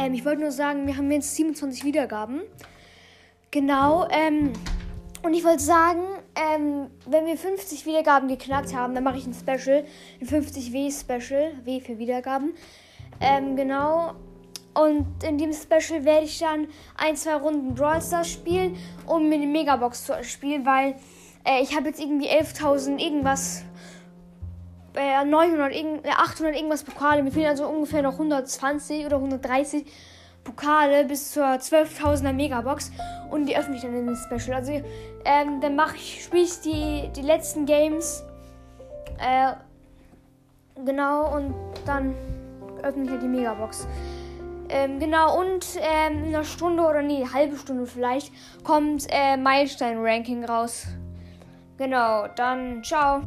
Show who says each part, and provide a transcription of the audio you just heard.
Speaker 1: Ähm, ich wollte nur sagen, wir haben jetzt 27 Wiedergaben. Genau. Ähm, und ich wollte sagen, ähm, wenn wir 50 Wiedergaben geknackt haben, dann mache ich ein Special. Ein 50W-Special. W für Wiedergaben. Ähm, genau. Und in dem Special werde ich dann ein, zwei Runden Brawl Stars spielen, um mir eine Megabox zu spielen, weil äh, ich habe jetzt irgendwie 11.000 irgendwas, äh, 900, irgend, 800 irgendwas Pokale. Mir fehlen also ungefähr noch 120 oder 130 Pokale bis zur 12.000er Megabox und die öffne ich dann in dem Special. Also ähm, dann mache ich, spiele ich die, die letzten Games. Äh, genau, und dann öffne ich die Megabox. Ähm, genau, und ähm, in einer Stunde oder nee, eine halbe Stunde vielleicht kommt äh, Meilenstein-Ranking raus. Genau, dann ciao.